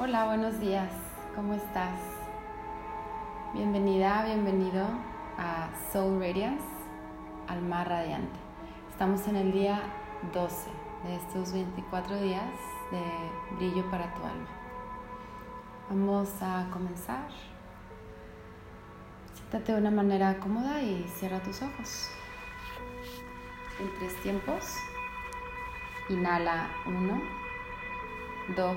Hola, buenos días. ¿Cómo estás? Bienvenida, bienvenido a Soul Radiance, Alma Radiante. Estamos en el día 12 de estos 24 días de brillo para tu alma. Vamos a comenzar. Siéntate de una manera cómoda y cierra tus ojos. En tres tiempos. Inhala 1, 2,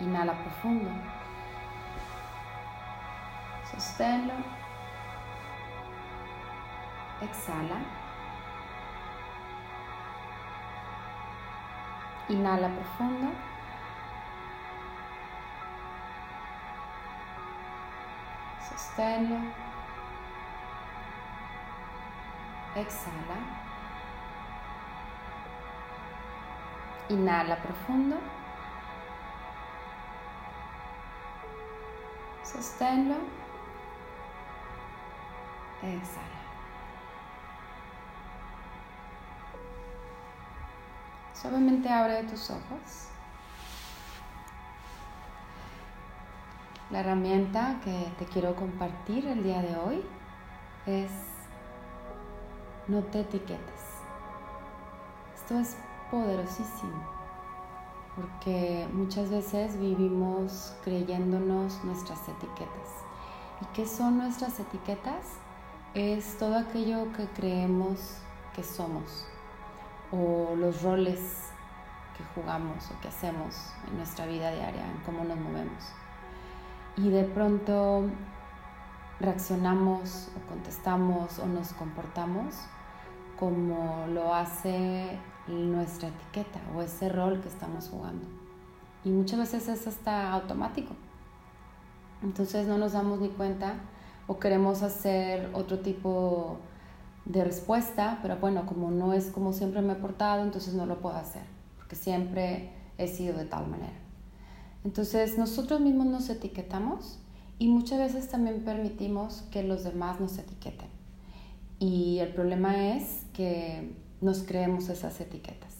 Inhala profundo. Sosténlo. Exhala. Inhala profundo. Sosténlo. Exhala. Inhala profundo. Sosténlo. Exhala. Suavemente abre tus ojos. La herramienta que te quiero compartir el día de hoy es no te etiquetes. Esto es poderosísimo porque muchas veces vivimos creyéndonos nuestras etiquetas. ¿Y qué son nuestras etiquetas? Es todo aquello que creemos que somos o los roles que jugamos o que hacemos en nuestra vida diaria, en cómo nos movemos. Y de pronto reaccionamos o contestamos o nos comportamos como lo hace nuestra etiqueta o ese rol que estamos jugando. Y muchas veces eso está automático. Entonces no nos damos ni cuenta o queremos hacer otro tipo de respuesta, pero bueno, como no es como siempre me he portado, entonces no lo puedo hacer, porque siempre he sido de tal manera. Entonces nosotros mismos nos etiquetamos y muchas veces también permitimos que los demás nos etiqueten. Y el problema es que nos creemos esas etiquetas.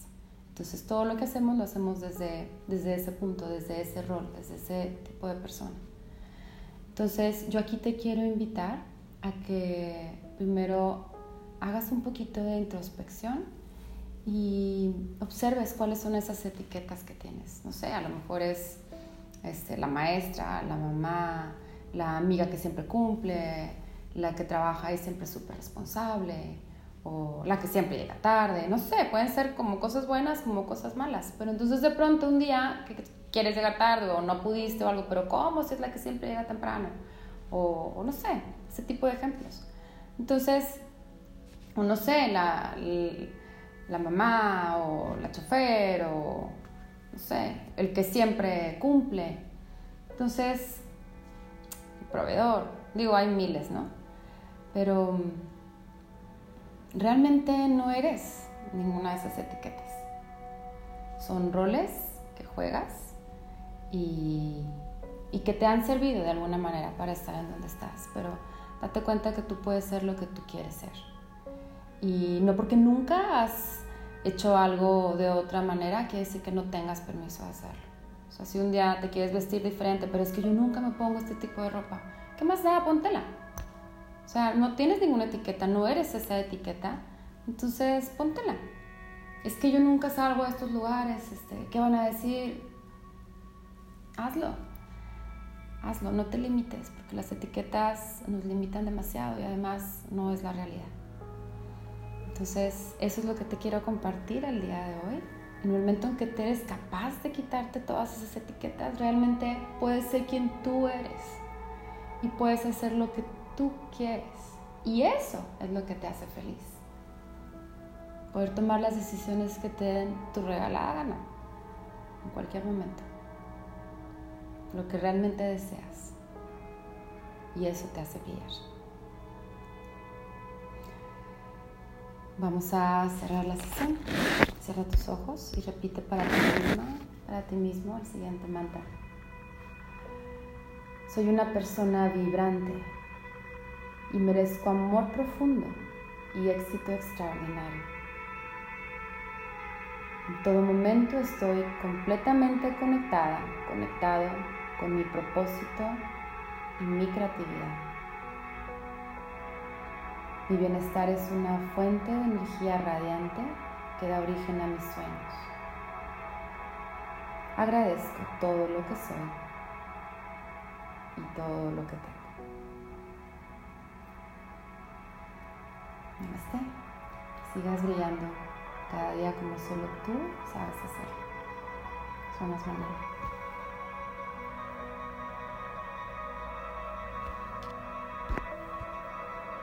Entonces todo lo que hacemos lo hacemos desde, desde ese punto, desde ese rol, desde ese tipo de persona. Entonces yo aquí te quiero invitar a que primero hagas un poquito de introspección y observes cuáles son esas etiquetas que tienes. No sé, a lo mejor es este, la maestra, la mamá, la amiga que siempre cumple, la que trabaja y siempre es súper responsable, o la que siempre llega tarde, no sé, pueden ser como cosas buenas como cosas malas, pero entonces de pronto un día que quieres llegar tarde o no pudiste o algo, pero ¿cómo si es la que siempre llega temprano? O, no sé, ese tipo de ejemplos. Entonces, o no sé, la, la mamá o la chofer o no sé, el que siempre cumple. Entonces, el proveedor, digo, hay miles, ¿no? Pero realmente no eres ninguna de esas etiquetas. Son roles que juegas y, y que te han servido de alguna manera para estar en donde estás, pero date cuenta que tú puedes ser lo que tú quieres ser. Y no porque nunca has hecho algo de otra manera, quiere decir que no tengas permiso de hacerlo. O sea, si un día te quieres vestir diferente, pero es que yo nunca me pongo este tipo de ropa, ¿qué más da? Póntela. Sea, no tienes ninguna etiqueta, no eres esa etiqueta, entonces póntela. Es que yo nunca salgo a estos lugares, este, ¿qué van a decir? hazlo. Hazlo, no te limites, porque las etiquetas nos limitan demasiado y además no es la realidad. Entonces, eso es lo que te quiero compartir el día de hoy. En el momento en que te eres capaz de quitarte todas esas etiquetas, realmente puedes ser quien tú eres y puedes hacer lo que tú quieres. Y eso es lo que te hace feliz. Poder tomar las decisiones que te den tu regalada gana en cualquier momento. Lo que realmente deseas. Y eso te hace brillar. Vamos a cerrar la sesión. Cierra tus ojos y repite para ti misma, para ti mismo el siguiente mantra. Soy una persona vibrante y merezco amor profundo y éxito extraordinario. En todo momento estoy completamente conectada, conectado con mi propósito y mi creatividad. Mi bienestar es una fuente de energía radiante que da origen a mis sueños. Agradezco todo lo que soy y todo lo que tengo. Namaste. Sigas brillando cada día como solo tú sabes hacerlo. Somos mañana.